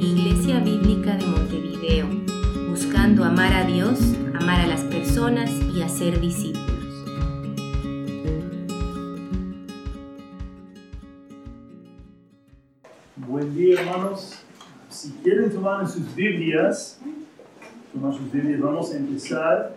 Iglesia Bíblica de Montevideo, buscando amar a Dios, amar a las personas y hacer discípulos. Buen día, hermanos. Si quieren tomar sus Biblias, tomar sus Biblias, vamos a empezar.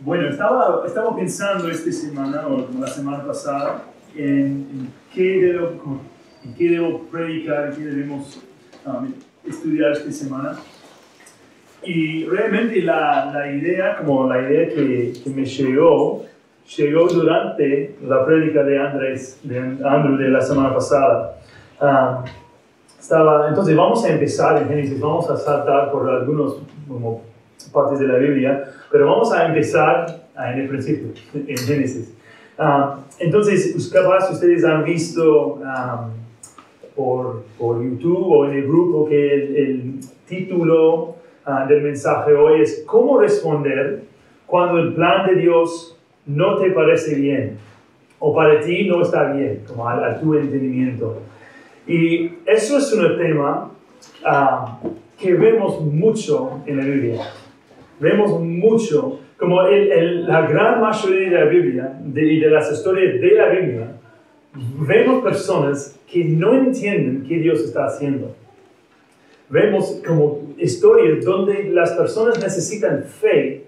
Bueno, estaba, estaba pensando esta semana, o la semana pasada, en, qué, debo, en qué debo predicar, qué debemos um, estudiar esta semana. Y realmente la, la idea, como la idea que, que, me llegó, llegó durante la prédica de Andrés, de Andrew de la semana pasada. Um, estaba, entonces vamos a empezar en Génesis, vamos a saltar por algunas partes de la Biblia, pero vamos a empezar en el principio, en Génesis. Um, entonces, capaz ustedes han visto um, por, por, YouTube o en el grupo que el, el título uh, del mensaje hoy es ¿Cómo responder cuando el plan de Dios no te parece bien? O para ti no está bien, como a, a tu entendimiento. Y eso es un tema uh, que vemos mucho en la Biblia. Vemos mucho, como el, el, la gran mayoría de la Biblia de, y de las historias de la Biblia, vemos personas que no entienden qué Dios está haciendo. Vemos como historias donde las personas necesitan fe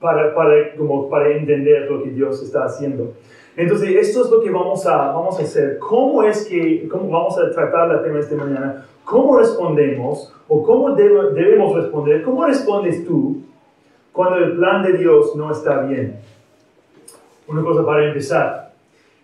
para, para, como para entender lo que Dios está haciendo. Entonces, esto es lo que vamos a, vamos a hacer. ¿Cómo es que, cómo vamos a tratar la tema esta mañana? ¿Cómo respondemos o cómo debe, debemos responder? ¿Cómo respondes tú cuando el plan de Dios no está bien? Una cosa para empezar.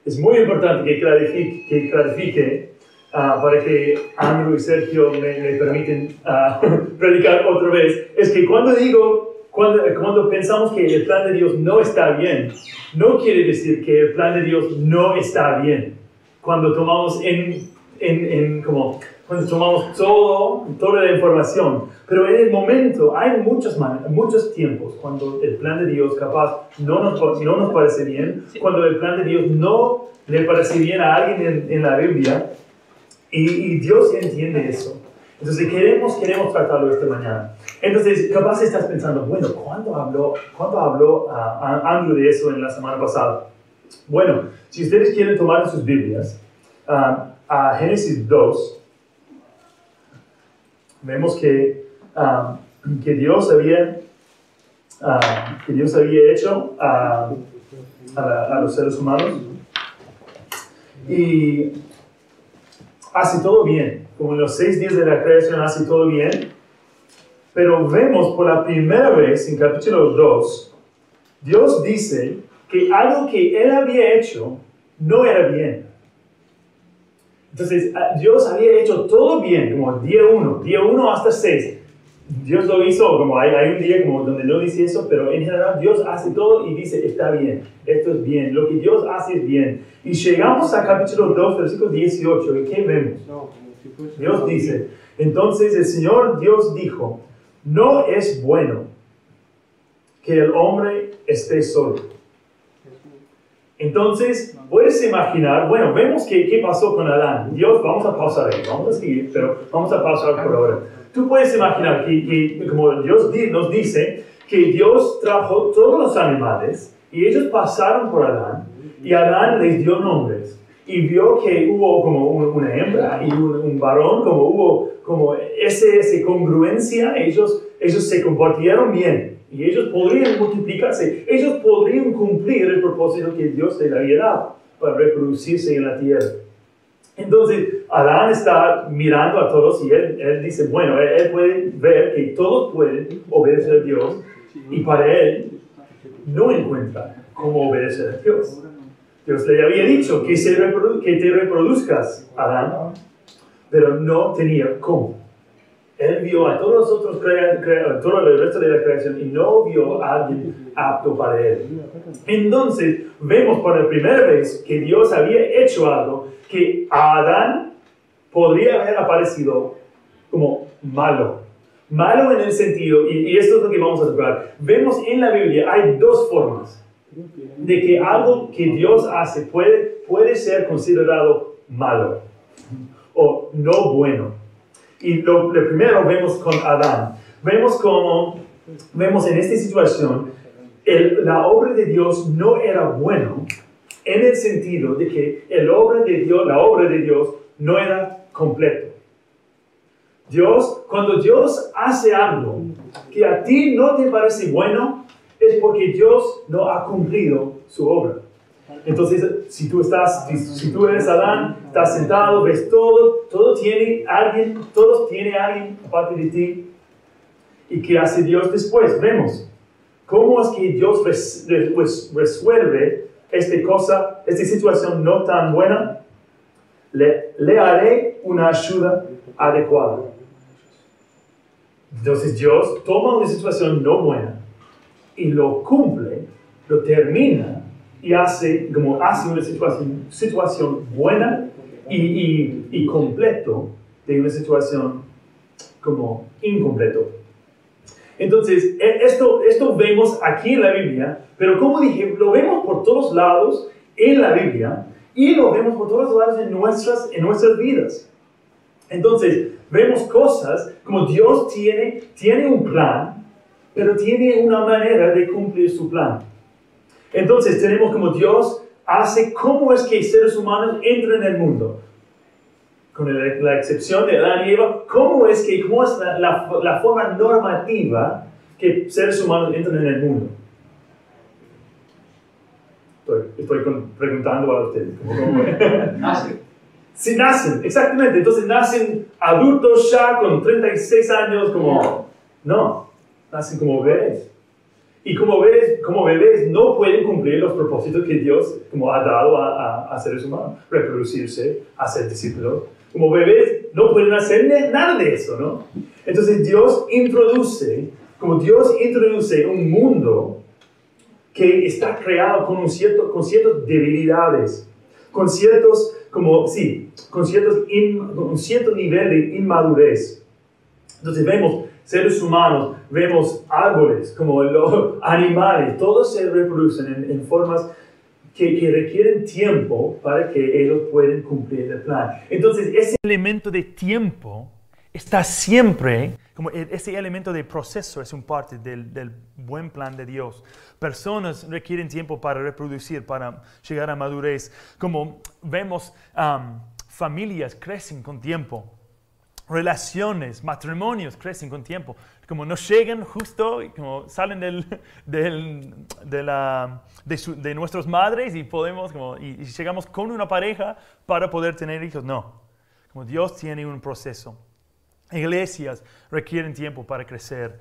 Es muy importante que clarifique, que clarifique uh, para que Andrew y Sergio me, me permiten uh, predicar otra vez. Es que cuando digo cuando, cuando, pensamos que el plan de Dios no está bien, no quiere decir que el plan de Dios no está bien. Cuando tomamos en, en, en como, cuando tomamos todo, toda la información. Pero en el momento hay muchos, muchos tiempos cuando el plan de Dios capaz no nos, no nos parece bien, cuando el plan de Dios no le parece bien a alguien en, en la Biblia. Y, y Dios entiende eso. Entonces queremos, queremos tratarlo esta mañana. Entonces, capaz estás pensando, bueno, ¿cuándo habló, ¿cuándo habló uh, Andrew de eso en la semana pasada? Bueno, si ustedes quieren tomar sus Biblias, uh, a Génesis 2, vemos que, um, que, Dios había, uh, que Dios había hecho a, a los seres humanos. Y hace todo bien. Como en los seis días de la creación hace todo bien, pero vemos por la primera vez en capítulo 2, Dios dice que algo que él había hecho no era bien. Entonces, Dios había hecho todo bien, como día 1, día 1 hasta 6. Dios lo hizo, como hay, hay, un día como donde no dice eso, pero en general Dios hace todo y dice, está bien, esto es bien, lo que Dios hace es bien. Y llegamos a capítulo 2, versículo 18, ¿y qué vemos? Dios dice, entonces el Señor Dios dijo, no es bueno que el hombre esté solo. Entonces, puedes imaginar, bueno, vemos que, qué pasó con Adán. Dios, vamos a pausar ahí, vamos a seguir, pero vamos a pausar por ahora. Tú puedes imaginar que, como Dios nos dice, que Dios trajo todos los animales y ellos pasaron por Adán y Adán les dio nombres y vio que hubo como una hembra y un, un, varón, como hubo como ese, esa congruencia, ellos, ellos se comportaron bien y ellos podrían multiplicarse, ellos podrían cumplir el propósito que Dios les había dado para reproducirse en la tierra. Entonces, Adán está mirando a todos y él, él dice, bueno, él, él puede ver que todos pueden obedecer a Dios y para él no encuentra cómo obedecer a Dios. Dios le había dicho que, se que te reproduzcas, Adán, pero no tenía cómo. Él vio a todos los otros, todo el resto de la creación y no vio a alguien apto para él. Entonces, vemos por la primera vez que Dios había hecho algo que a Adán podría haber aparecido como malo. Malo en el sentido, y, y esto es lo que vamos a tocar, vemos en la Biblia, hay dos formas de que algo que Dios hace puede, puede ser considerado malo. o no bueno. Y lo, primero vemos con Adán. Vemos como, vemos en esta situación, la obra de Dios no era bueno en el sentido de que el obra de Dios, la obra de Dios no era completo. Dios, cuando Dios hace algo que a ti no te parece bueno, es porque Dios no ha cumplido su obra. Entonces, si tú estás, si, tú eres Adán, estás sentado, ves todo, todo tiene alguien, todos tiene alguien aparte de ti. ¿Y qué hace Dios después? Vemos cómo es que Dios res- después resuelve esta cosa, esta situación no tan buena. Le, le haré una ayuda adecuada. Entonces Dios toma una situación no buena y lo cumple, lo termina y hace, como hace una situación, situación buena y, y, y completo de una situación como incompleto. Entonces, e- esto, esto vemos aquí en la Biblia, pero como dije, lo vemos por todos lados en la Biblia y lo vemos por todos lados en nuestras, en nuestras vidas. Entonces, vemos cosas como Dios tiene, tiene un plan, pero tiene una manera de cumplir su plan. Entonces, tenemos como Dios hace cómo es que seres humanos entran en el mundo. Con el- la excepción de Adán y Eva, cómo es que, cómo es la, la- la forma normativa que seres humanos entran en el mundo. Estoy, estoy con- preguntando a ustedes. ¿cómo- cómo es? Nace. Si nacen, exactamente. Entonces nacen adultos ya con 36 años, como. No, nacen como bebés. Y como bebés, como bebés no pueden cumplir los propósitos que Dios como ha dado a, a- a seres humanos. Reproducirse, hacer discípulos. Como bebés no pueden hacer nada de eso, ¿no? Entonces Dios introduce, como Dios introduce un mundo que está creado con, un cierto, con ciertas debilidades, con ciertos, como, sí, con, ciertos in- con un cierto nivel de inmadurez. Entonces vemos seres humanos, vemos árboles, como los animales, todos se reproducen en, en formas que, que requieren tiempo para que ellos puedan cumplir el plan. Entonces ese elemento de tiempo está siempre, como e- ese elemento de proceso es un parte del, del buen plan de Dios. Personas requieren tiempo para reproducir, para llegar a madurez. Como vemos, am, familias crecen con tiempo. Relaciones, matrimonios crecen con tiempo. Como no llegan justo, como salen del, del- de, la, de, su- de nuestras madres y podemos, como, y, y llegamos con una pareja para poder tener hijos. No. Como Dios tiene un proceso. Iglesias requieren tiempo para crecer.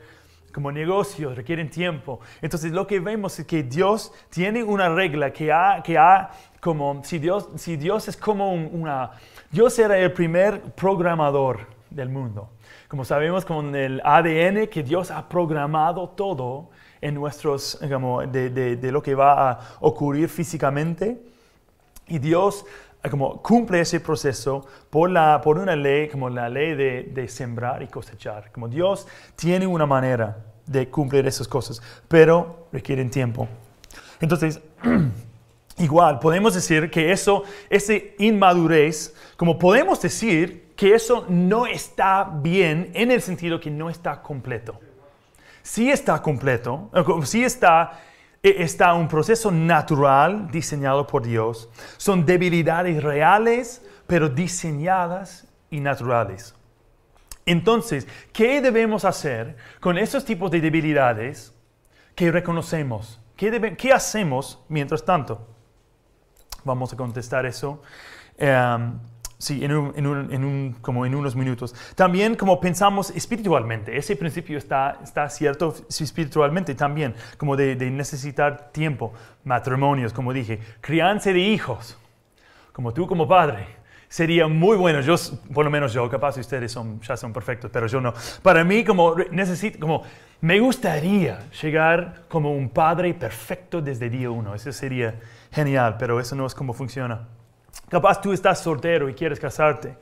Como negocios requieren tiempo. Entonces lo que vemos es que Dios tiene una regla que ha, que ha como, si Dios, si Dios es como un- una, Dios era el primer programador del mundo. Como sabemos con el ADN que Dios ha programado todo en nuestros, como de, de- de lo que va a ocurrir físicamente. Y Dios eh, como cumple ese proceso por, la, por una ley, como la ley de, de sembrar y cosechar. Como Dios tiene una manera de cumplir esas cosas, pero requieren tiempo. Entonces, igual, podemos decir que eso, ese inmadurez, como podemos decir que eso no está bien en el sentido que no está completo sí está completo, eh, sí está, eh, está un proceso natural diseñado por Dios. Son debilidades reales, pero diseñadas y naturales. Entonces, ¿qué debemos hacer con esos tipos de debilidades que reconocemos? ¿Qué, qué hacemos mientras tanto? Vamos a contestar eso. em, sí, en, un- en un- en un- como en unos minutos. También como pensamos espiritualmente, ese principio está, está cierto espiritualmente también, como de, de necesitar tiempo, matrimonios, como dije, crianza de hijos, como tú como padre. Sería muy bueno, yo, por lo menos yo, capaz ustedes son, ya son perfectos, pero yo no. Para mí, como necesito, como me gustaría llegar como un padre perfecto desde día uno. Eso sería genial, pero eso no es como funciona. Capaz tú estás soltero y quieres casarte.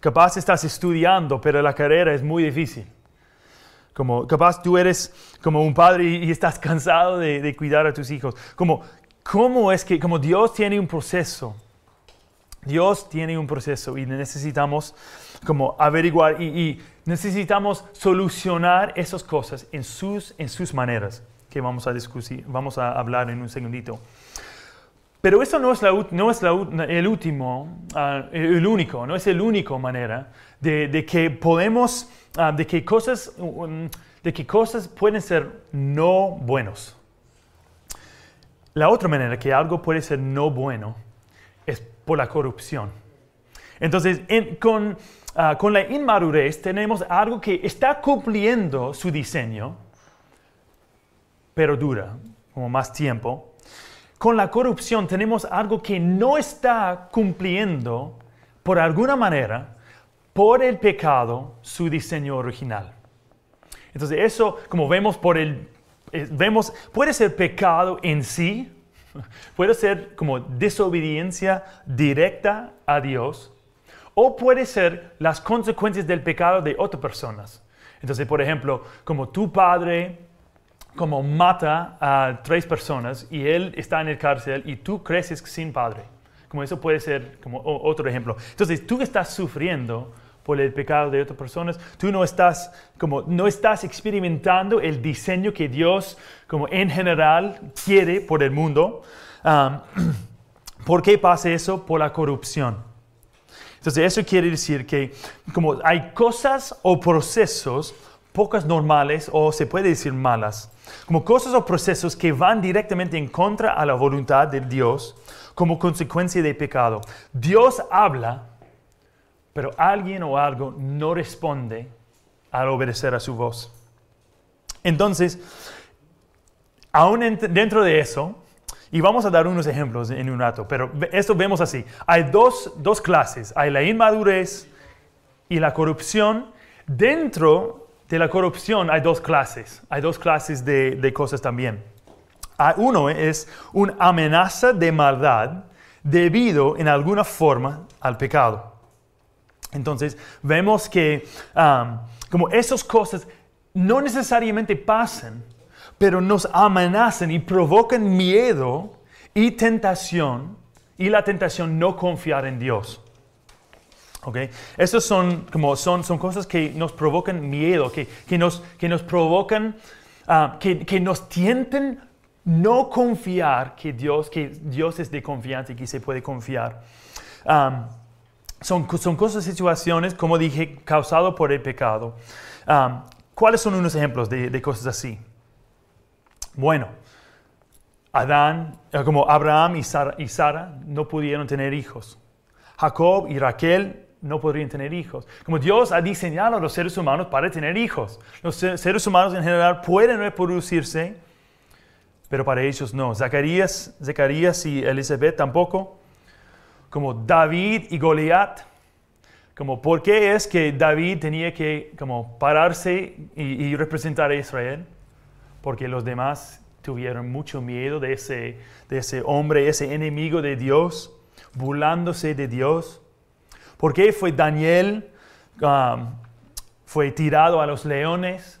Capaz estás estudiando, pero la carrera es muy difícil. Como capaz tú eres como un padre y, estás cansado de, cuidar a tus hijos. Como, ¿cómo es que, como Dios tiene un proceso Dios tiene un proceso y necesitamos como averiguar y, y necesitamos solucionar esas cosas en sus, en sus maneras que vamos a discutir, vamos a hablar en un segundito. Pero eso no es, la, no es la, el último, ah, el único, no es el único manera de, de que podemos, ah, de, que cosas, um, de que cosas pueden ser no buenos. La otra manera que algo puede ser no bueno es por la corrupción. Entonces, con, ah, con la inmadurez tenemos algo que está cumpliendo su diseño, pero dura como más tiempo. Con la corrupción tenemos algo que no está cumpliendo por alguna manera por el pecado su diseño original. Entonces eso, como vemos por el, eh, vemos, puede ser pecado en sí, puede ser como desobediencia directa a Dios, o puede ser las consecuencias del pecado de otras personas. Entonces, por ejemplo, como tu padre como mata a tres personas y él está en el cárcel y tú creces sin padre. Como eso puede ser como otro ejemplo. Entonces, tú estás sufriendo por el pecado de otras personas, tú no estás como no estás experimentando el diseño que Dios como en general quiere por el mundo. ¿Por qué pasa eso? Por la corrupción. Entonces, eso quiere decir que como hay cosas o procesos pocas normales o se puede decir malas, como cosas o procesos que van directamente en contra a la voluntad de Dios como consecuencia de pecado. Dios habla, pero alguien o algo no responde al obedecer a su voz. Entonces, aún dentro de eso, y vamos a dar unos ejemplos en un rato, pero esto vemos así. Hay dos, dos clases, hay la inmadurez y la corrupción dentro de la corrupción hay dos clases, hay dos clases de, cosas también. Uno es una amenaza de maldad debido en alguna forma al pecado. Entonces vemos que como esas cosas no necesariamente pasan, pero nos amenazan y provocan miedo y tentación y la tentación no confiar en Dios. Okay. Esas son, como son, son cosas que nos provocan miedo, que, que, nos, que nos provocan, ah, que, que, nos tienten no confiar que Dios, que Dios es de confianza y que se puede confiar. son, son cosas, situaciones, como dije, causadas por el pecado. ¿Cuáles son unos ejemplos de, de cosas así? Bueno, Adán, eh, como Abraham y Sara, y Sara no pudieron tener hijos. Jacob y Raquel no podrían tener hijos. Como Dios ha diseñado a los seres humanos para tener hijos. Los seres humanos en general pueden reproducirse, pero para ellos no. Zacarías, Zacarías y Elizabeth tampoco. Como David y Goliat. Como por qué es que David tenía que como pararse y, y representar a Israel. Porque los demás tuvieron mucho miedo de ese, de ese hombre, ese enemigo de Dios, burlándose de Dios. ¿Por qué fue Daniel, um, fue tirado a los leones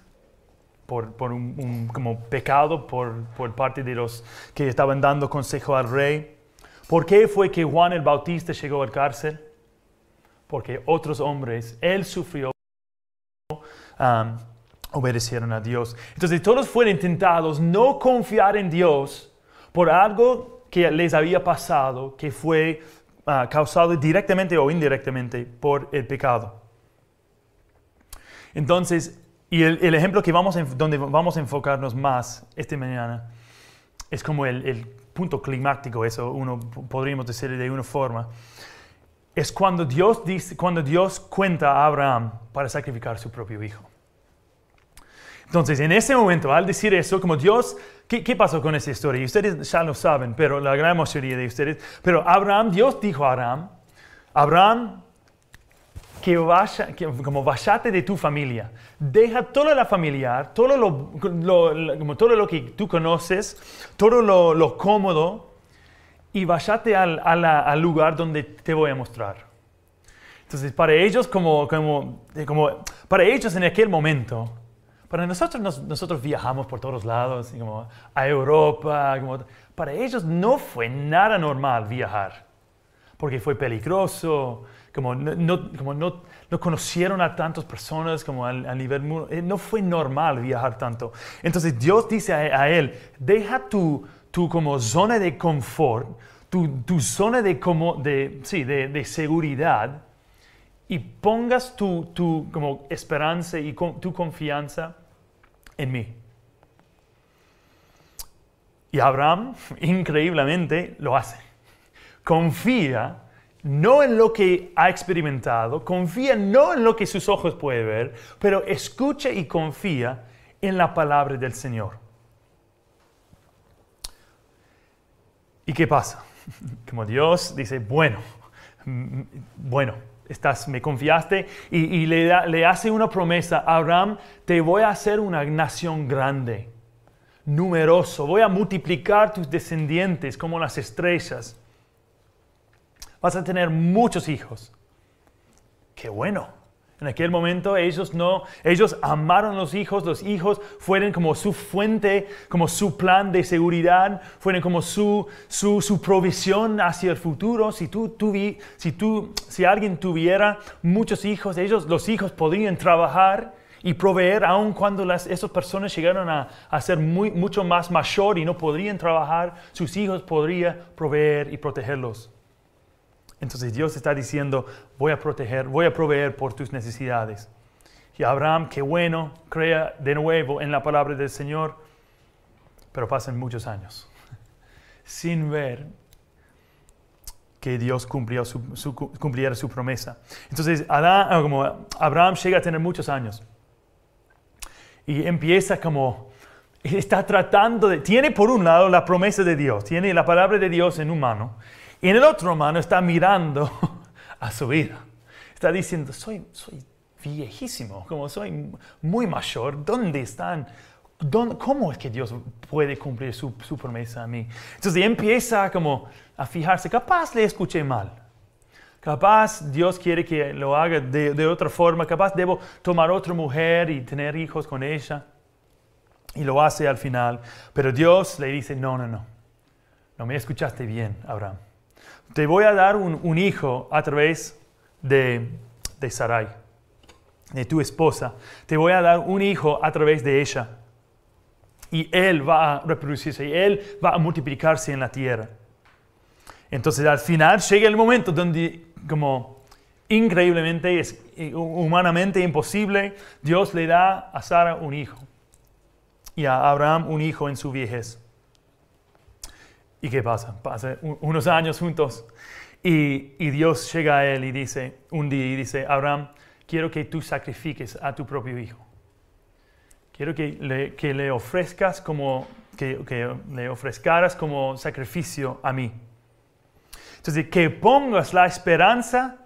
por, un, como pecado por, por parte de los que estaban dando consejo al rey? ¿Por qué fue que Juan el Bautista llegó al cárcel? Porque otros hombres, él sufrió, um, obedecieron a Dios. Entonces todos fueron tentados no confiar en Dios por algo que les había pasado, que fue Ah, causado directamente o indirectamente por el pecado. Entonces, y el, ejemplo que vamos donde vamos a enfocarnos más esta mañana es como el, punto climático, eso uno podríamos decir de una forma, es cuando Dios, dice, cuando Dios cuenta a Abraham para sacrificar su propio hijo. Entonces, en ese momento, al decir eso, como Dios ¿Qué, pasó con esa historia? Y ustedes ya lo saben, pero la gran mayoría de ustedes. Pero Abraham, Dios dijo a Abraham, Abraham, que vaya, como vayate de tu familia, deja toda la familiar, todo lo, como todo lo que tú conoces, todo lo, cómodo, y vayate al, al, lugar donde te voy a mostrar. Entonces, para ellos, como, como, como, para ellos en aquel momento, para nosotros, nosotros viajamos por todos lados, como a Europa. para ellos no fue nada normal viajar. porque fue peligroso, como no, como no, no conocieron a tantas personas como al, nivel... Eh, no fue normal viajar tanto. Entonces Dios dice a, él, deja tu, tu como zona de confort, tu, tu zona de, como, de, sí, de, de seguridad y pongas tu, tu como esperanza y tu confianza en mí. Y Abraham, increíblemente, lo hace. Confía no en lo que ha experimentado, confía no en lo que sus ojos pueden ver, pero escucha y confía en la palabra del Señor. ¿Y qué pasa? Como Dios dice, bueno, bueno, estás, me confiaste y, le, le hace una promesa, Abraham, te voy a hacer una nación grande, numeroso, voy a multiplicar tus descendientes como las estrellas vas a tener muchos hijos. Qué bueno. En aquel momento ellos no, ellos amaron los hijos, los hijos fueron como su fuente, como su plan de seguridad, fueron como su, su, su provisión hacia el futuro. Si, tú, si, tú, si alguien tuviera muchos hijos, ellos, los hijos podrían trabajar y proveer, aun cuando las, esas personas llegaron a, a ser mucho más mayor y no podrían trabajar, sus hijos podrían proveer y protegerlos. Entonces Dios está diciendo, voy a proteger, voy a proveer por tus necesidades. Y Abraham, qué bueno, crea de nuevo en la palabra del Señor, pero pasan muchos años sin ver que Dios cumplió su, cumpliera su promesa. Entonces ah, como Abraham llega a tener muchos años y empieza como, está tratando de, tiene por un lado la promesa de Dios, tiene la palabra de Dios en un mano y en el otro mano está mirando a su vida. Está diciendo, soy, soy viejísimo, como soy muy mayor, ¿dónde están? ¿Cómo es que Dios puede cumplir su, promesa a mí? Entonces empieza como a fijarse, capaz le escuché mal. Capaz Dios quiere que lo haga de, de, otra forma. Capaz debo tomar otra mujer y tener hijos con ella. Y lo hace al final. Pero Dios le dice, no, no, no. No me escuchaste bien, Abraham te voy a dar un, hijo a través de, de Sarai, de tu esposa. Te voy a dar un hijo a través de ella. Y él va a reproducirse, y él va a multiplicarse en la tierra. Entonces al final llega el momento donde, como increíblemente, es humanamente imposible, Dios le da a Sara un hijo y a Abraham un hijo en su viejez. ¿Y qué pasa? Pasa unos años juntos y, Dios llega a él y dice, un día y dice, Abraham, quiero que tú sacrifiques a tu propio hijo. Quiero que le, ofrezcas como, que, que, le ofrezcaras como sacrificio a mí. Entonces, que pongas la esperanza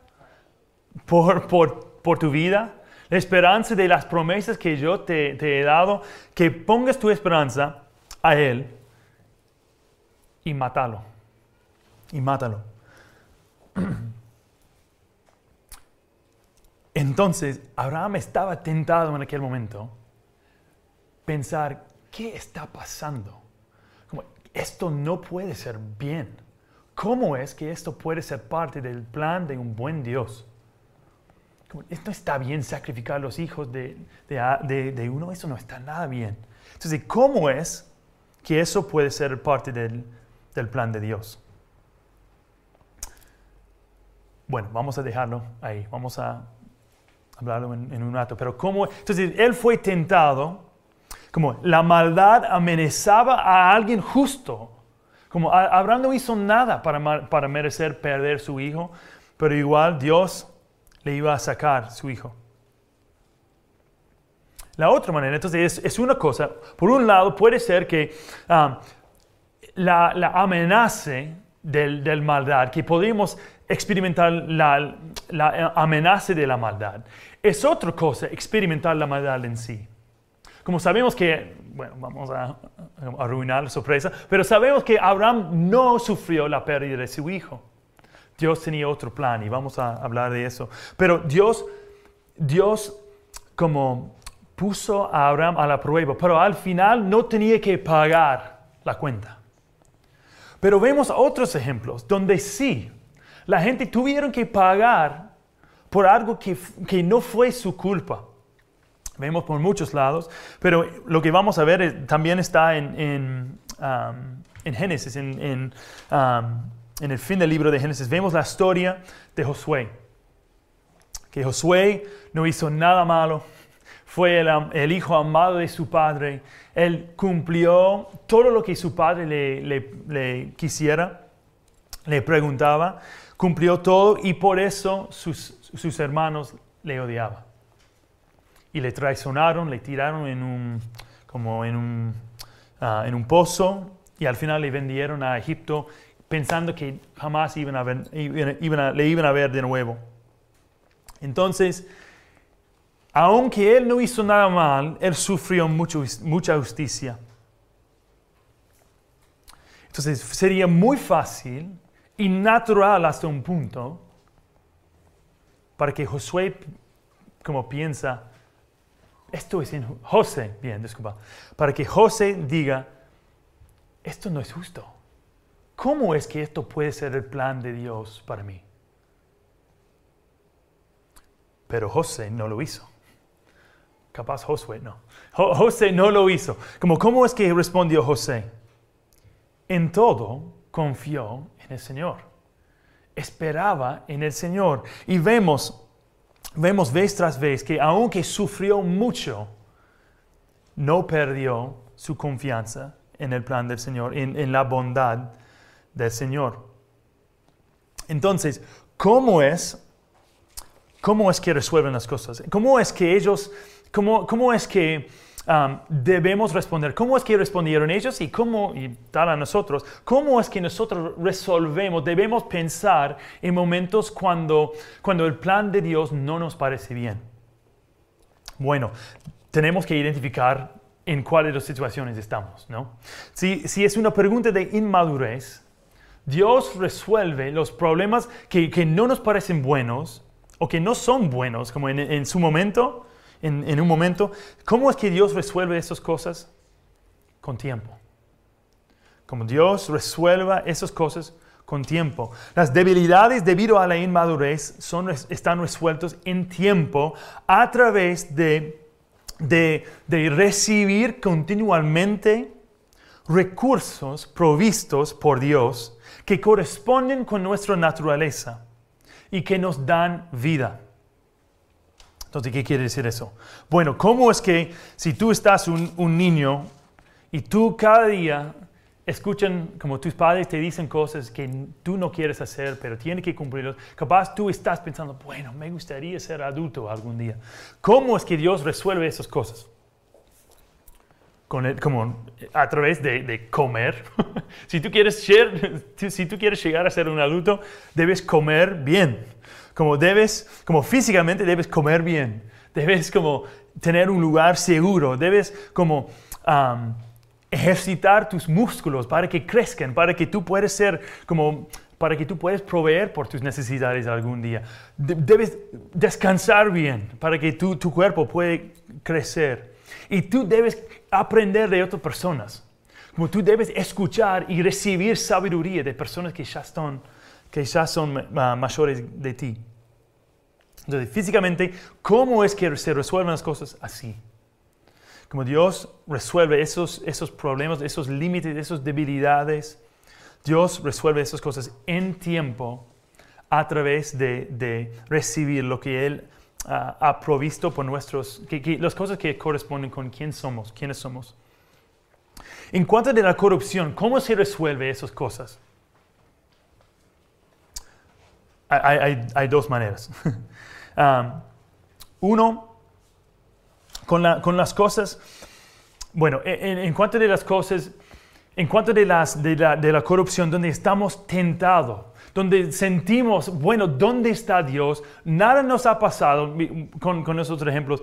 por, por, por tu vida, la esperanza de las promesas que yo te he dado, que pongas tu esperanza a Él y mátalo. Y mátalo. Entonces, Abraham estaba tentado en aquel momento pensar, ¿qué está pasando? Como, esto no puede ser bien. ¿Cómo es que esto puede ser parte del plan de un buen Dios? Como, esto está bien sacrificar a los hijos de, de, uno, eso no está nada bien. Entonces, ¿cómo es que eso puede ser parte del, del plan de Dios. Bueno, vamos a dejarlo ahí, vamos a hablarlo en, un rato. Pero cómo, entonces él fue tentado, como la maldad amenazaba a alguien justo. Como Abraham no hizo nada para, para merecer perder su hijo, pero igual Dios le iba a sacar su hijo. La otra manera, entonces, es, una cosa. Por un lado, puede ser que ah, la, amenaza del, del, maldad, que podemos experimentar la, la, amenaza de la maldad. Es otra cosa experimentar la maldad en sí. Como sabemos que, bueno, vamos a, arruinar la sorpresa, pero sabemos que Abraham no sufrió la pérdida de su hijo. Dios tenía otro plan y vamos a hablar de eso. Pero Dios, Dios como puso a Abraham a la prueba, pero al final no tenía que pagar la cuenta. Pero vemos otros ejemplos donde sí, La gente tuvieron que pagar por algo que, que no fue su culpa. Vemos por muchos lados, pero lo que vamos a ver es- también está en, en, um, en Génesis, en, en, um, en el fin del libro de Génesis. Vemos la historia de Josué. Que Josué no hizo nada malo, fue el, hijo amado de su padre. Él cumplió todo lo que su padre le, quisiera, le preguntaba, cumplió todo y por eso sus, hermanos le odiaban. Y le traicionaron, le tiraron en un, como en un, ah, en un pozo y al final le vendieron a Egipto pensando que jamás iban a ver- iban- le iban a ver de nuevo. Entonces, aunque él no hizo nada mal, él sufrió mucha justicia. Entonces sería muy fácil y natural hasta un punto para que Josué, como piensa, esto es injusto. José, bien, disculpa, para que José diga, esto no es justo. ¿Cómo es que esto puede ser el plan de Dios para mí? Pero José no lo hizo. Capaz Josué no. Jo- José no lo hizo. Como, ¿Cómo es que respondió José? En todo confió en el Señor. Esperaba en el Señor. Y vemos, vemos vez tras vez que aunque sufrió mucho, no perdió su confianza en el plan del Señor, en, en la bondad del Señor. Entonces, ¿cómo es ¿Cómo es que resuelven las cosas? ¿Cómo es que ellos, cómo, cómo es que um, debemos responder? ¿Cómo es que respondieron ellos y cómo, y tal a nosotros, cómo es que nosotros resolvemos? Debemos pensar en momentos cuando, cuando el plan de Dios no nos parece bien. Bueno, tenemos que identificar en cuáles las situaciones estamos, ¿no? Si, si es una pregunta de inmadurez, Dios resuelve los problemas que, que no nos parecen buenos o que no son buenos, como en, en su momento, en, un momento. ¿Cómo es que Dios resuelve esas cosas? Con tiempo. Como Dios resuelva esas cosas con tiempo. Las debilidades debido a la inmadurez están resueltas en tiempo a través de, de, de recibir continuamente recursos provistos por Dios que corresponden con nuestra naturaleza y que nos dan vida. Entonces, ¿qué quiere decir eso? Bueno, ¿cómo es que si tú estás un, un niño y tú cada día escuchan como tus padres te dicen cosas que tú no quieres hacer, pero tienes que cumplirlos, capaz tú estás pensando, bueno, me gustaría ser adulto algún día. ¿Cómo es que Dios resuelve esas cosas? Con el- como a través de, de comer. si, tú quieres ser, si tú quieres llegar a ser un adulto, debes comer bien. Como debes, como físicamente debes comer bien. Debes como tener un lugar seguro. Debes como um, ejercitar tus músculos para que crezcan, para que tú puedas ser como para que tú puedas proveer por tus necesidades algún día. De- debes descansar bien para que tu, tu cuerpo pueda crecer. Y tú debes aprender de otras personas. Como tú debes escuchar y recibir sabiduría de personas que ya son, que ya son mayores de ti. Entonces, físicamente, ¿cómo es que se resuelven las cosas? Así. Como Dios resuelve esos, esos problemas, esos límites, esas debilidades. Dios resuelve esas cosas en tiempo a través de, de recibir lo que Él ah, ha provisto por nuestros, que, que- las cosas que corresponden con quién somos, quiénes somos. En cuanto a la corrupción, ¿cómo se resuelve esas cosas? Hay, hay- hay dos maneras. Um, uno, con, la- con las cosas, bueno, en, en cuanto de las cosas, en cuanto de, las, de, la, corrupción, donde estamos tentados, donde sentimos, bueno, ¿dónde está Dios? Nada nos ha pasado, con, con esos otros ejemplos.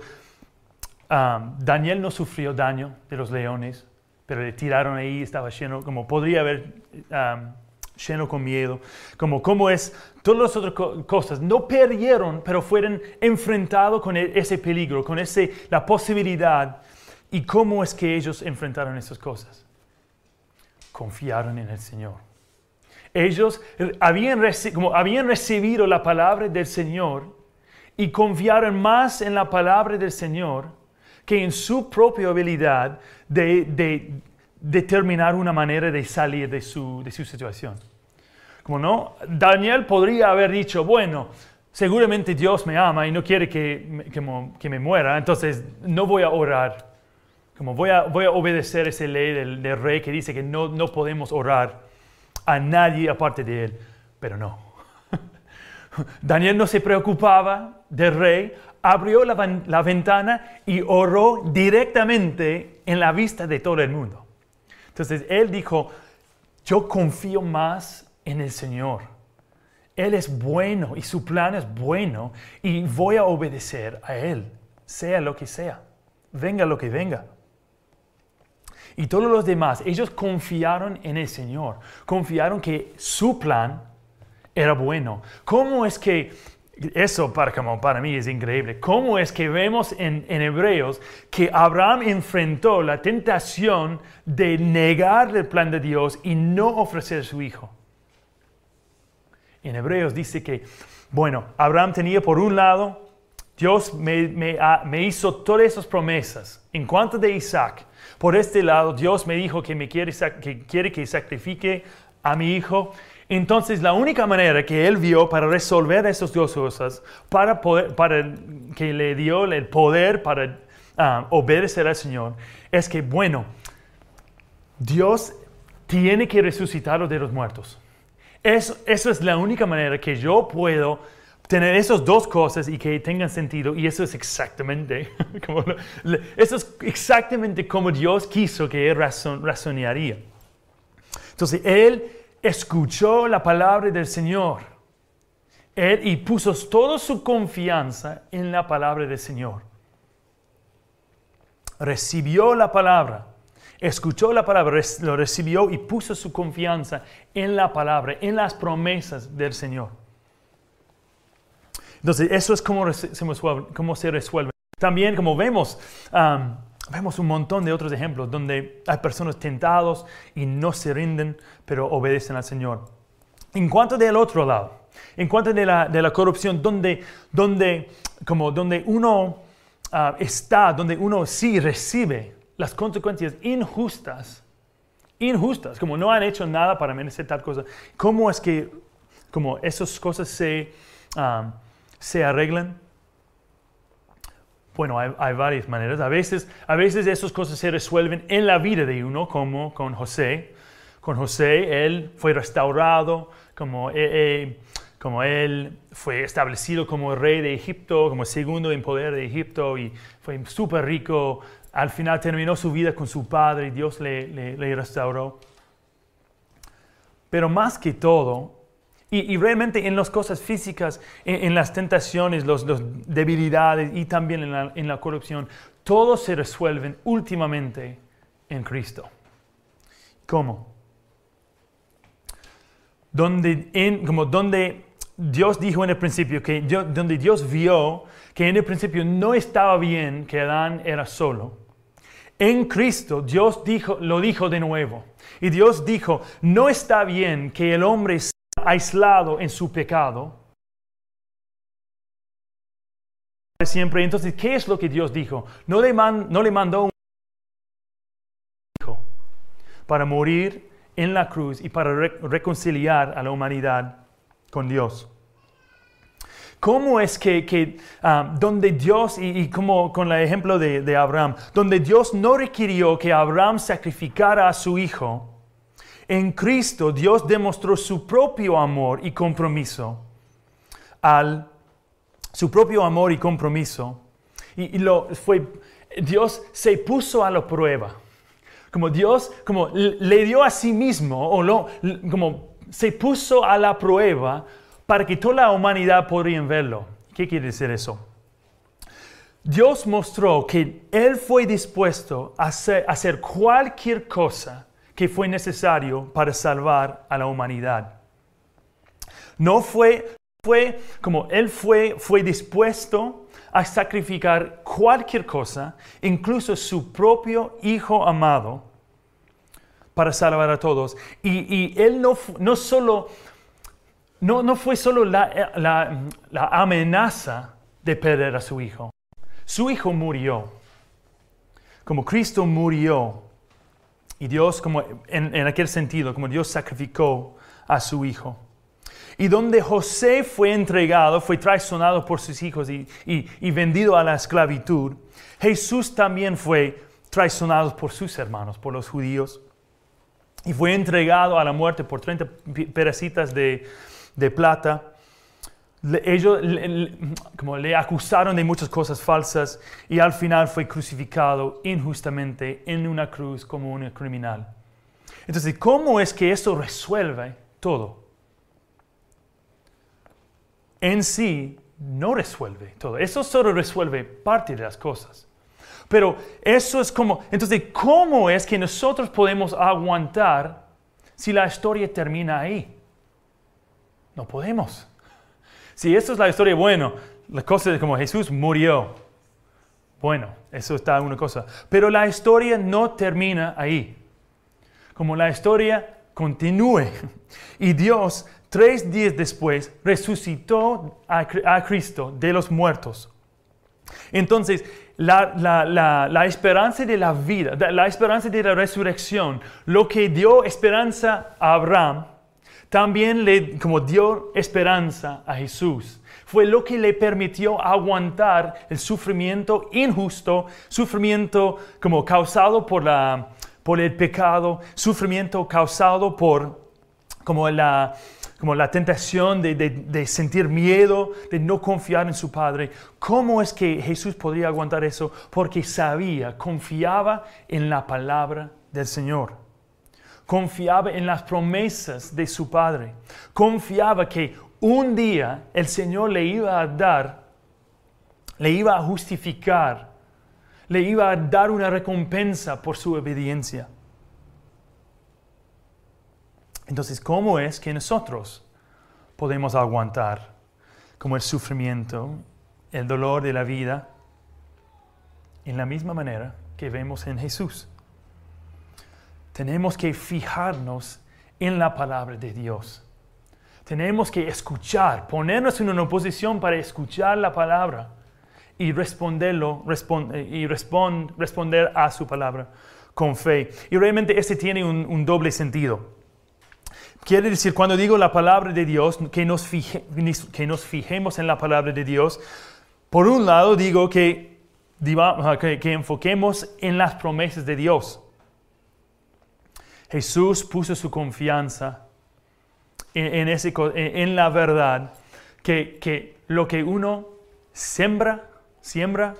um, Daniel no sufrió daño de los leones, pero le tiraron ahí, estaba lleno, como podría haber um, lleno con miedo, como cómo es, todas las otras co- cosas, no perdieron, pero fueron enfrentados con e- ese peligro, con ese, la posibilidad, y cómo es que ellos enfrentaron esas cosas. Confiaron en el Señor. Ellos habían, como habían recibido la palabra del Señor y confiaron más en la palabra del Señor que en su propia habilidad de, determinar una manera de salir de su, de su situación. Como no, Daniel podría haber dicho, bueno, seguramente Dios me ama y no quiere que, que, me muera, entonces no voy a orar. Como voy a, voy a obedecer esa ley del, del, rey que dice que no, no podemos orar a nadie aparte de él. Pero no. Daniel no se preocupaba del rey, abrió la, la, ventana y oró directamente en la vista de todo el mundo. Entonces él dijo, yo confío más en el Señor él es bueno y su plan es bueno y voy a obedecer a Él, sea lo que sea, venga lo que venga. Y todos los demás, ellos confiaron en el Señor, confiaron que su plan era bueno. ¿Cómo es que, eso para, para mí es increíble, cómo es que vemos en, en Hebreos que Abraham enfrentó la tentación de negar el plan de Dios y no ofrecer a su hijo? en Hebreos dice que, bueno, Abraham tenía por un lado, Dios me, hizo todas esas promesas. En cuanto de Isaac, por este lado, Dios me dijo que, me quiere, que quiere que sacrifique a mi hijo. Entonces, la única manera que él vio para resolver esas dos cosas, para, poder, para que le dio el poder para ah, obedecer al Señor, es que, bueno, Dios tiene que resucitarlo de los muertos. Eso, es la única manera que yo puedo tener esas dos cosas y que tengan sentido. Y eso es exactamente, como, eso es exactamente como Dios quiso que él razonaría. Entonces, él escuchó la palabra del Señor. Él, y puso toda su confianza en la palabra del Señor. Recibió la palabra escuchó la palabra, lo recibió y puso su confianza en la palabra, en las promesas del Señor. Entonces, eso es como se, resuelve. También, como vemos, vemos un montón de otros ejemplos donde hay personas tentados y no se rinden, pero obedecen al Señor. En cuanto del otro lado, en cuanto de la, corrupción, donde, donde, como donde uno ah, está, donde uno sí recibe las consecuencias injustas, injustas, como no han hecho nada para merecer tal cosa, ¿cómo es que como esas cosas se, um, se arreglan? Bueno, hay, hay, varias maneras. A veces, a veces esas cosas se resuelven en la vida de uno, como con José. Con José, él fue restaurado, como, eh, eh, como él fue establecido como rey de Egipto, como segundo en poder de Egipto, y fue súper rico, al final terminó su vida con su padre y Dios le, restauró. Pero más que todo, y, realmente en las cosas físicas, en, las tentaciones, las debilidades y también en la, corrupción, todos se resuelven últimamente en Cristo. ¿Cómo? Donde, como donde Dios dijo en el principio, que donde Dios vio que en el principio no estaba bien que Adán era solo, en Cristo Dios dijo, lo dijo de nuevo. Y Dios dijo, no está bien que el hombre aislado en su pecado. Siempre, entonces, ¿qué es lo que Dios dijo? No le, mandó un hijo para morir en la cruz y para reconciliar a la humanidad con Dios. ¿Cómo es que, ah, donde Dios, y, como con el ejemplo de, Abraham, donde Dios no requirió que Abraham sacrificara a su hijo, en Cristo Dios demostró su propio amor y compromiso al su propio amor y compromiso y, lo fue Dios se puso a la prueba como Dios como le dio a sí mismo o lo, como se puso a la prueba para que toda la humanidad podría verlo. ¿Qué quiere decir eso? Dios mostró que Él fue dispuesto a hacer, cualquier cosa que fue necesario para salvar a la humanidad. No fue, fue como Él fue, fue dispuesto a sacrificar cualquier cosa, incluso su propio Hijo amado, para salvar a todos. Y, y Él no, no solo, no, no fue solo la, la, la amenaza de perder a su hijo. Su hijo murió. Como Cristo murió. Y Dios, como en, en aquel sentido, como Dios sacrificó a su hijo. Y donde José fue entregado, fue traicionado por sus hijos y, y, y, vendido a la esclavitud, Jesús también fue traicionado por sus hermanos, por los judíos, y fue entregado a la muerte por 30 pedacitas de, de plata. Ellos le, como le acusaron de muchas cosas falsas y al final fue crucificado injustamente en una cruz como un criminal. Entonces, ¿cómo es que eso resuelve todo? en sí no resuelve todo. Eso solo resuelve parte de las cosas. Pero eso es como, entonces, ¿cómo es que nosotros podemos aguantar si la historia termina ahí? No podemos. Si esto es la historia, bueno, la cosa es como Jesús murió. Bueno, eso está una cosa. Pero la historia no termina ahí. Como la historia continúe. Y Dios tres días después resucitó a, Cristo de los muertos. Entonces, la, esperanza de la vida, la esperanza de la resurrección, lo que dio esperanza a Abraham, también le como dio esperanza a Jesús. Fue lo que le permitió aguantar el sufrimiento injusto, sufrimiento como causado por, la, por el pecado, sufrimiento causado por como la, como la tentación de, sentir miedo, de no confiar en su Padre. ¿Cómo es que Jesús podría aguantar eso? Porque sabía, confiaba en la palabra del Señor. Confiaba en las promesas de su Padre. Confiaba que un día el Señor le iba a dar, le iba a justificar, le iba a dar una recompensa por su obediencia. Entonces, ¿cómo es que nosotros podemos aguantar como el sufrimiento, el dolor de la vida, en la misma manera que vemos en Jesús? Tenemos que fijarnos en la palabra de Dios. Tenemos que escuchar, ponernos en una posición para escuchar la palabra y responderlo y responder a su palabra con fe. Y realmente este tiene un doble sentido. Quiere decir, cuando digo la palabra de Dios, que nos, que nos fijemos en la palabra de Dios, por un lado digo que, que, enfoquemos en las promesas de Dios. Jesús puso su confianza en, ese, en la verdad, que, que lo que uno siembra, siembra,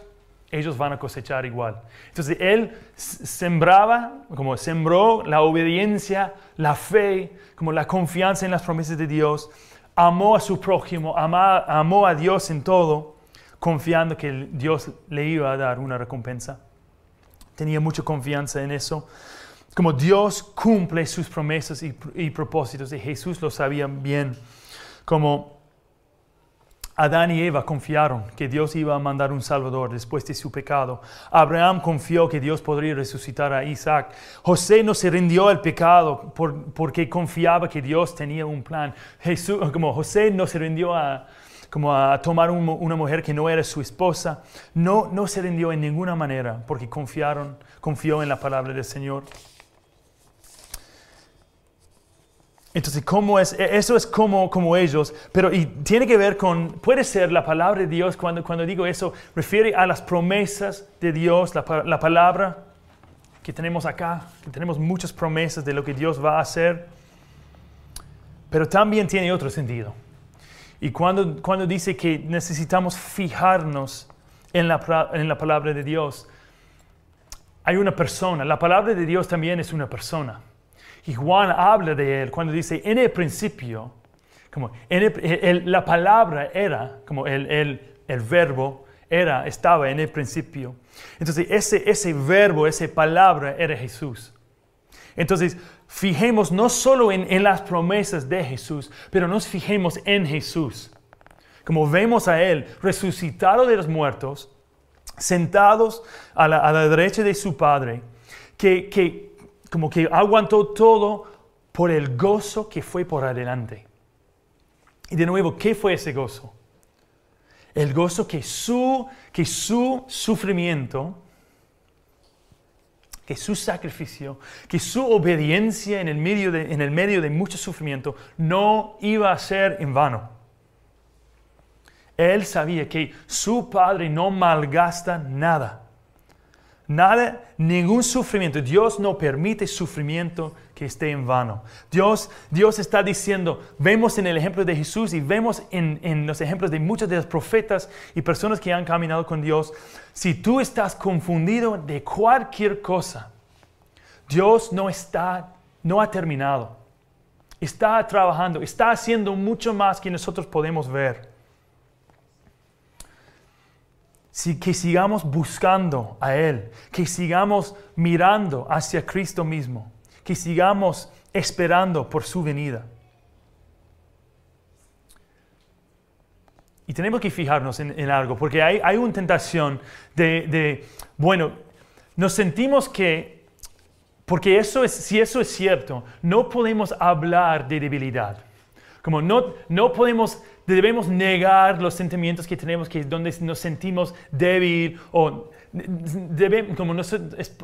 ellos van a cosechar igual. Entonces él sembraba, como sembró la obediencia, la fe, como la confianza en las promesas de Dios, amó a su prójimo, amó a Dios en todo, confiando que Dios le iba a dar una recompensa. Tenía mucha confianza en eso. Como Dios cumple sus promesas y, propósitos, y Jesús lo sabía bien. Como Adán y Eva confiaron que Dios iba a mandar un Salvador después de su pecado. Abraham confió que Dios podría resucitar a Isaac. José no se rindió al pecado porque confiaba que Dios tenía un plan. Jesús, como José no se rindió a, como a tomar una mujer que no era su esposa. No, no se rindió en ninguna manera porque confiaron, confió en la palabra del Señor. Entonces, ¿cómo es? E, eso es como, como ellos, pero y tiene que ver con, puede ser la palabra de Dios, cuando, cuando digo eso, refiere a las promesas de Dios, la, la palabra que tenemos acá, que tenemos muchas promesas de lo que Dios va a hacer, pero también tiene otro sentido. Y cuando, cuando dice que necesitamos fijarnos en la, en la palabra de Dios, hay una persona, la palabra de Dios también es una persona. Y Juan habla de él cuando dice, en el principio, como en la palabra era, como el, el, verbo era, estaba en el principio. Entonces ese, ese verbo, esa palabra era Jesús. Entonces, fijemos no solo en, en, las promesas de Jesús, pero nos fijemos en Jesús. Como vemos a Él resucitado de los muertos, sentados a la, a la derecha de su Padre, que, que como que aguantó todo por el gozo que fue por adelante. Y de nuevo, ¿qué fue ese gozo? El gozo que su, que su sufrimiento, que su sacrificio, que su obediencia en el, medio de, en el medio de mucho sufrimiento no iba a ser en vano. Él sabía que su Padre no malgasta nada. Nada, ningún sufrimiento. Dios no permite sufrimiento que esté en vano. Dios, Dios está diciendo, vemos en el ejemplo de Jesús y vemos en, en los ejemplos de muchos de los profetas y personas que han caminado con Dios, si tú estás confundido de cualquier cosa, Dios no está, no ha terminado. Está trabajando, está haciendo mucho más que nosotros podemos ver que sigamos buscando a Él, que sigamos mirando hacia Cristo mismo, que sigamos esperando por su venida. Y tenemos que fijarnos en, algo, porque hay, una tentación de, de, bueno, nos sentimos que, porque eso es, si eso es cierto, no podemos hablar de debilidad. Como no, no podemos debemos negar los sentimientos que tenemos, que donde nos sentimos débil o como no, es,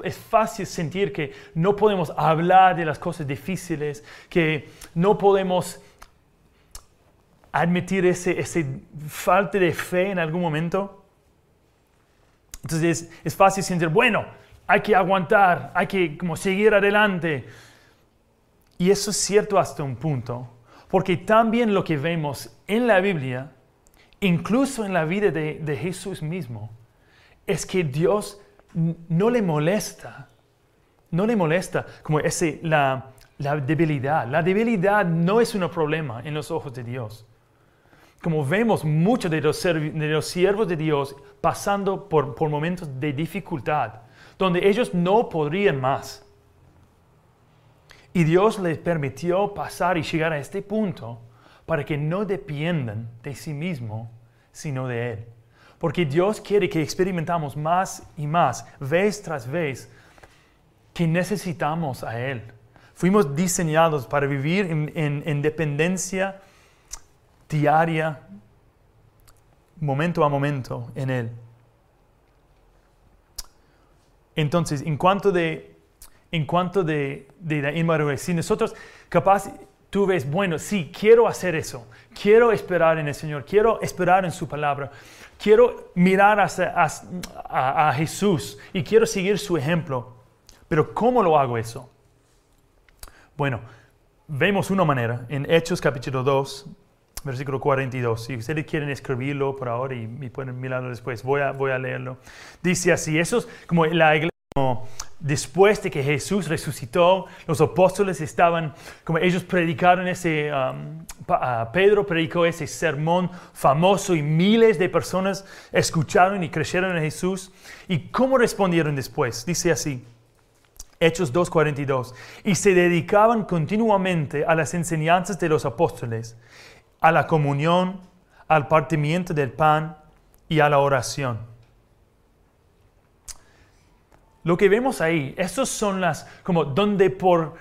es, fácil sentir que no podemos hablar de las cosas difíciles, que no podemos admitir ese, ese falta de fe en algún momento. Entonces es, es, fácil sentir, bueno, hay que aguantar, hay que como seguir adelante. Y eso es cierto hasta un punto. Porque también lo que vemos en la Biblia, incluso en la vida de, Jesús mismo, es que Dios no le molesta, no le molesta como ese, la, debilidad. La debilidad no es un problema en los ojos de Dios. Como vemos muchos de los, de los siervos de Dios pasando por, por momentos de dificultad, donde ellos no podrían más. Y Dios les permitió pasar y llegar a este punto para que no dependan de sí mismo, sino de Él. Porque Dios quiere que experimentamos más y más, vez tras vez, que necesitamos a Él. Fuimos diseñados para vivir en, en dependencia diaria, momento a momento, en Él. Entonces, en cuanto de en cuanto de, de la inmadurez. Si nosotros capaz tú ves, bueno, sí, quiero hacer eso, quiero esperar en el Señor, quiero esperar en su palabra, quiero mirar a, Jesús y quiero seguir su ejemplo, pero ¿cómo lo hago eso? Bueno, vemos una manera en Hechos capítulo 2, versículo 42. Si ustedes quieren escribirlo por ahora y, pueden mirarlo después, voy a, voy a leerlo. Dice así, eso es como la iglesia después de que Jesús resucitó, los apóstoles estaban, como ellos predicaron ese, um, Pedro predicó ese sermón famoso y miles de personas escucharon y creyeron en Jesús. ¿Y cómo respondieron después? Dice así. Hechos 2.42, y se dedicaban continuamente a las enseñanzas de los apóstoles, a la comunión, al partimiento del pan y a la oración. Lo que vemos ahí, esas son las, como donde por,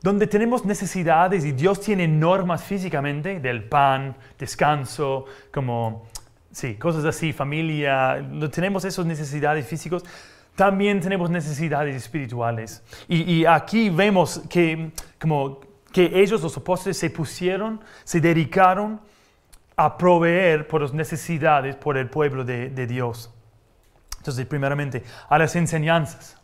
donde tenemos necesidades y Dios tiene normas físicamente del pan, descanso, como, sí, cosas así, familia, tenemos esas necesidades físicas, también tenemos necesidades espirituales. Y, y aquí vemos que, como, que ellos, los apóstoles, se pusieron, se dedicaron a proveer por las necesidades por el pueblo de, de Dios. Entonces, primeramente, a las enseñanzas.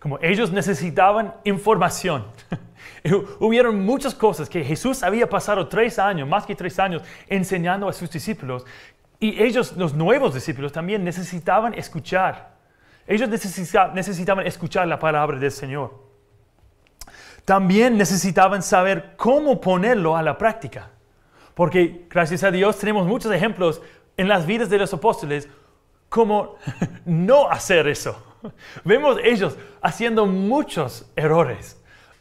Como ellos necesitaban información. Hubieron muchas cosas que Jesús había pasado tres años, más que tres años, enseñando a sus discípulos. Y ellos, los nuevos discípulos, también necesitaban escuchar. Ellos necesitaban escuchar la palabra del Señor. También necesitaban saber cómo ponerlo a la práctica. Porque gracias a Dios tenemos muchos ejemplos en las vidas de los apóstoles cómo no hacer eso. Vemos ellos haciendo muchos errores,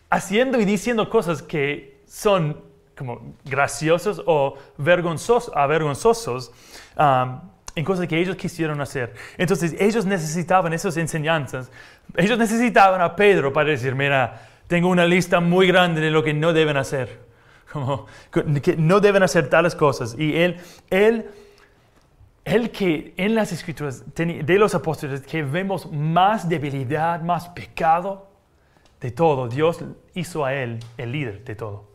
haciendo y diciendo cosas que son como graciosos o vergonzosos, avergonzosos um, en cosas que ellos quisieron hacer. Entonces ellos necesitaban esas enseñanzas. Ellos necesitaban a Pedro para decir, mira, Tengo una lista muy grande de lo que no deben hacer. Como que no deben hacer tales cosas. Y él, él, él que en las escrituras de los apóstoles que vemos más debilidad, más pecado de todo, Dios hizo a él el líder de todo.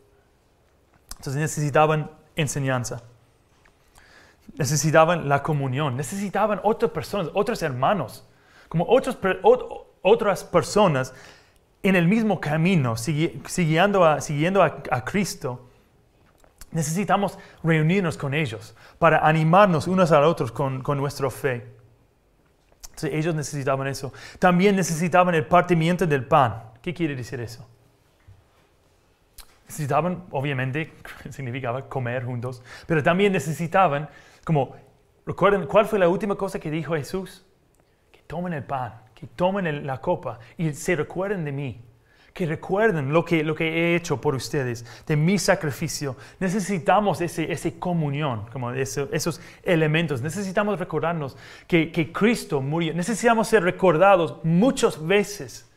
Entonces necesitaban enseñanza. Necesitaban la comunión, necesitaban otras personas, otros hermanos, como otras, otras personas en el mismo camino, siguiendo siguiendo a, Cristo, necesitamos reunirnos con ellos para animarnos unos a otros con, con nuestra fe. ellos necesitaban eso. También necesitaban el partimiento del pan. ¿Qué quiere decir eso? Necesitaban, obviamente, significaba comer juntos, pero también necesitaban, como, recuerden, ¿cuál fue la última cosa que dijo Jesús? Que tomen el pan que tomen la copa y se recuerden de mí, que recuerden lo que, lo que he hecho por ustedes, de mi sacrificio. Necesitamos ese, ese comunión, como esos elementos. Necesitamos recordarnos que, que Cristo murió. Necesitamos ser recordados muchas veces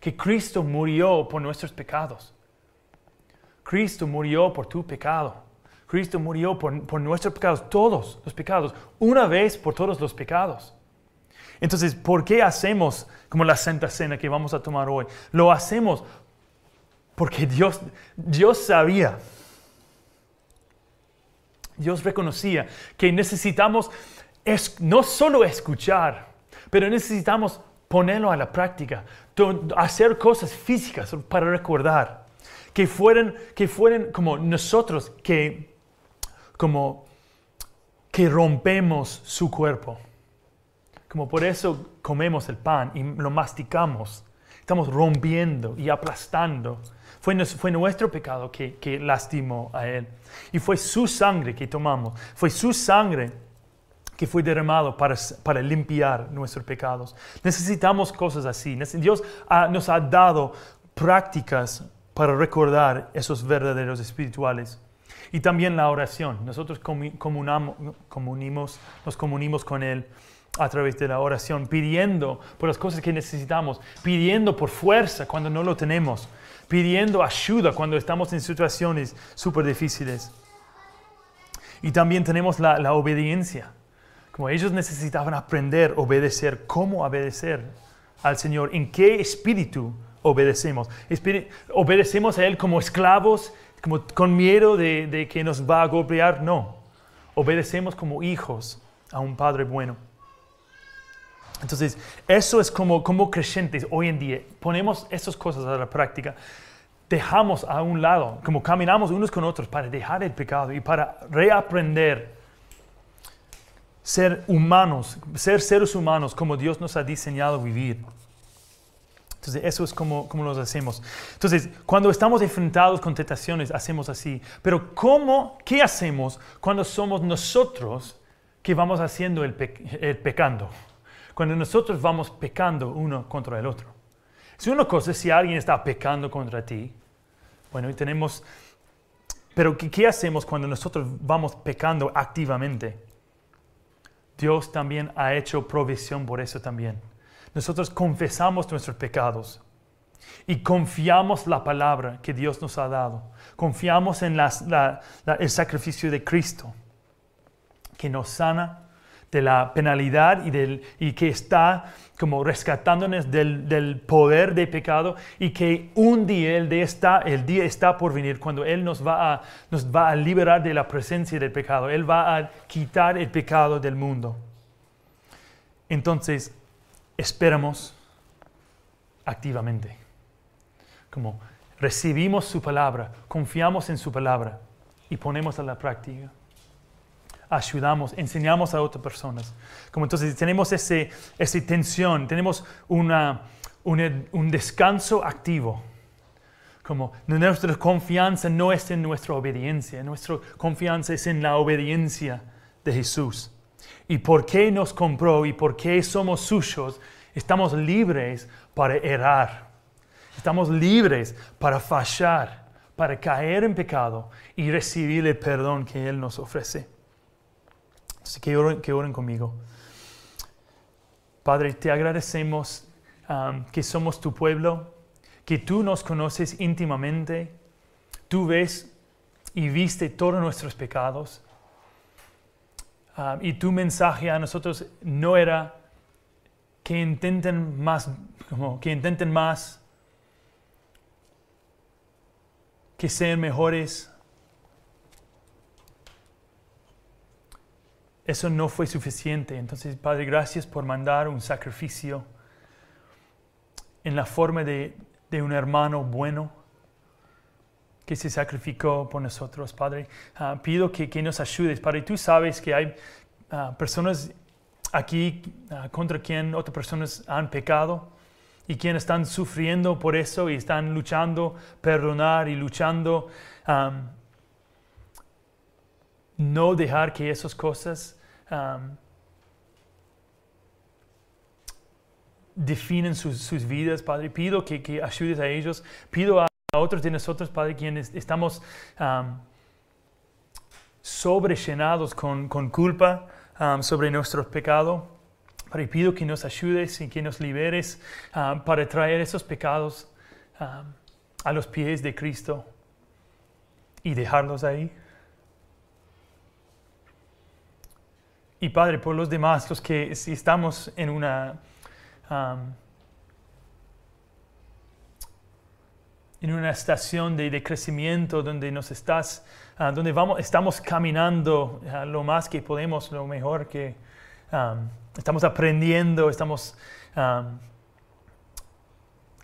que Cristo murió por nuestros pecados. Cristo murió por tu pecado. Cristo murió por, por nuestros pecados, todos los pecados, una vez por todos los pecados. Entonces, ¿por qué hacemos como la Santa Cena que vamos a tomar hoy? Lo hacemos porque Dios, Dios sabía, Dios reconocía que necesitamos no solo escuchar, pero necesitamos ponerlo a la práctica, hacer cosas físicas para recordar, que fueran, que como nosotros que, como, que rompemos su cuerpo. Como por eso comemos el pan y lo masticamos. Estamos rompiendo y aplastando. Fue, fue nuestro pecado que, que lastimó a Él. Y fue su sangre que tomamos. Fue su sangre que fue derramado para, para limpiar nuestros pecados. Necesitamos cosas así. Dios nos ha dado prácticas para recordar esos verdaderos espirituales. Y también la oración. Nosotros comunamos, comunimos, nos comunimos con Él a través de la oración, pidiendo por las cosas que necesitamos, pidiendo por fuerza cuando no lo tenemos, pidiendo ayuda cuando estamos en situaciones súper difíciles. Y también tenemos la, la, obediencia, como ellos necesitaban aprender, obedecer, cómo obedecer al Señor, en qué espíritu obedecemos. ¿Obedecemos a Él como esclavos, como con miedo de, de que nos va a golpear? No, obedecemos como hijos a un Padre bueno. Entonces, eso es como, como creyentes hoy en día, ponemos esas cosas a la práctica, dejamos a un lado, como caminamos unos con otros para dejar el pecado y para reaprender ser humanos, ser seres humanos como Dios nos ha diseñado vivir. Entonces, eso es como, como los hacemos. Entonces, cuando estamos enfrentados con tentaciones, hacemos así. Pero, ¿cómo, qué hacemos cuando somos nosotros que vamos haciendo el, el pecando? Cuando nosotros vamos pecando uno contra el otro. Es una cosa si alguien está pecando contra ti. Bueno, y tenemos... Pero ¿qué, hacemos cuando nosotros vamos pecando activamente? Dios también ha hecho provisión por eso también. Nosotros confesamos nuestros pecados y confiamos la palabra que Dios nos ha dado. Confiamos en el sacrificio de Cristo que nos sana de la penalidad y, del, y que está como rescatándonos del, del, poder de pecado y que un día el, día está, el día está por venir cuando Él nos va, a, nos va a liberar de la presencia del pecado. Él va a quitar el pecado del mundo. Entonces, esperamos activamente. Como recibimos su palabra, confiamos en su palabra y ponemos a la práctica ayudamos, enseñamos a otras personas. Como entonces tenemos ese, esa tensión, tenemos una, un descanso activo. Como nuestra confianza no es en nuestra obediencia, nuestra confianza es en la obediencia de Jesús. ¿Y por qué nos compró y por qué somos suyos? Estamos libres para errar. Estamos libres para fallar, para caer en pecado y recibir el perdón que Él nos ofrece. Que oren, que oren conmigo. Padre, te agradecemos um, que somos tu pueblo, que tú nos conoces íntimamente, tú ves y viste todos nuestros pecados. Ah, y tu mensaje a nosotros no era que intenten más, como que intenten más, que sean mejores. Eso no fue suficiente. Entonces, Padre, gracias por mandar un sacrificio en la forma de, un hermano bueno que se sacrificó por nosotros, Padre. Ah, pido que, que, nos ayudes, Padre. Tú sabes que hay ah, personas aquí ah, contra quien otras personas han pecado y quienes están sufriendo por eso y están luchando, perdonar y luchando, no dejar que esas cosas definen sus, vidas, Padre. Pido que, ayudes a ellos. Pido a, otros de nosotros, Padre, quienes estamos um, sobrellenados con, con culpa sobre nuestro pecado. Padre, pido que nos ayudes y que nos liberes para traer esos pecados a los pies de Cristo y dejarlos ahí. Y Padre, por los demás, los que si estamos en una en una estación de, crecimiento donde nos estás, ah, donde vamos, estamos caminando ah, lo más que podemos, lo mejor que estamos aprendiendo, estamos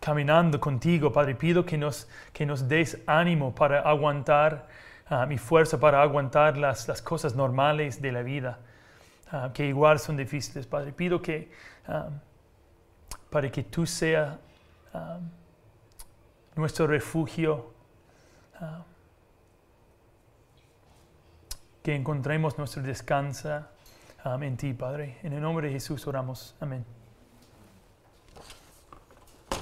caminando contigo, Padre. Pido que nos, que nos des ánimo para aguantar mi fuerza para aguantar las, las, cosas normales de la vida, ah, que igual son difíciles, Padre. Pido que para que tú seas um, nuestro refugio, que encontremos nuestro descanso en ti, Padre. En el nombre de Jesús oramos. Amén.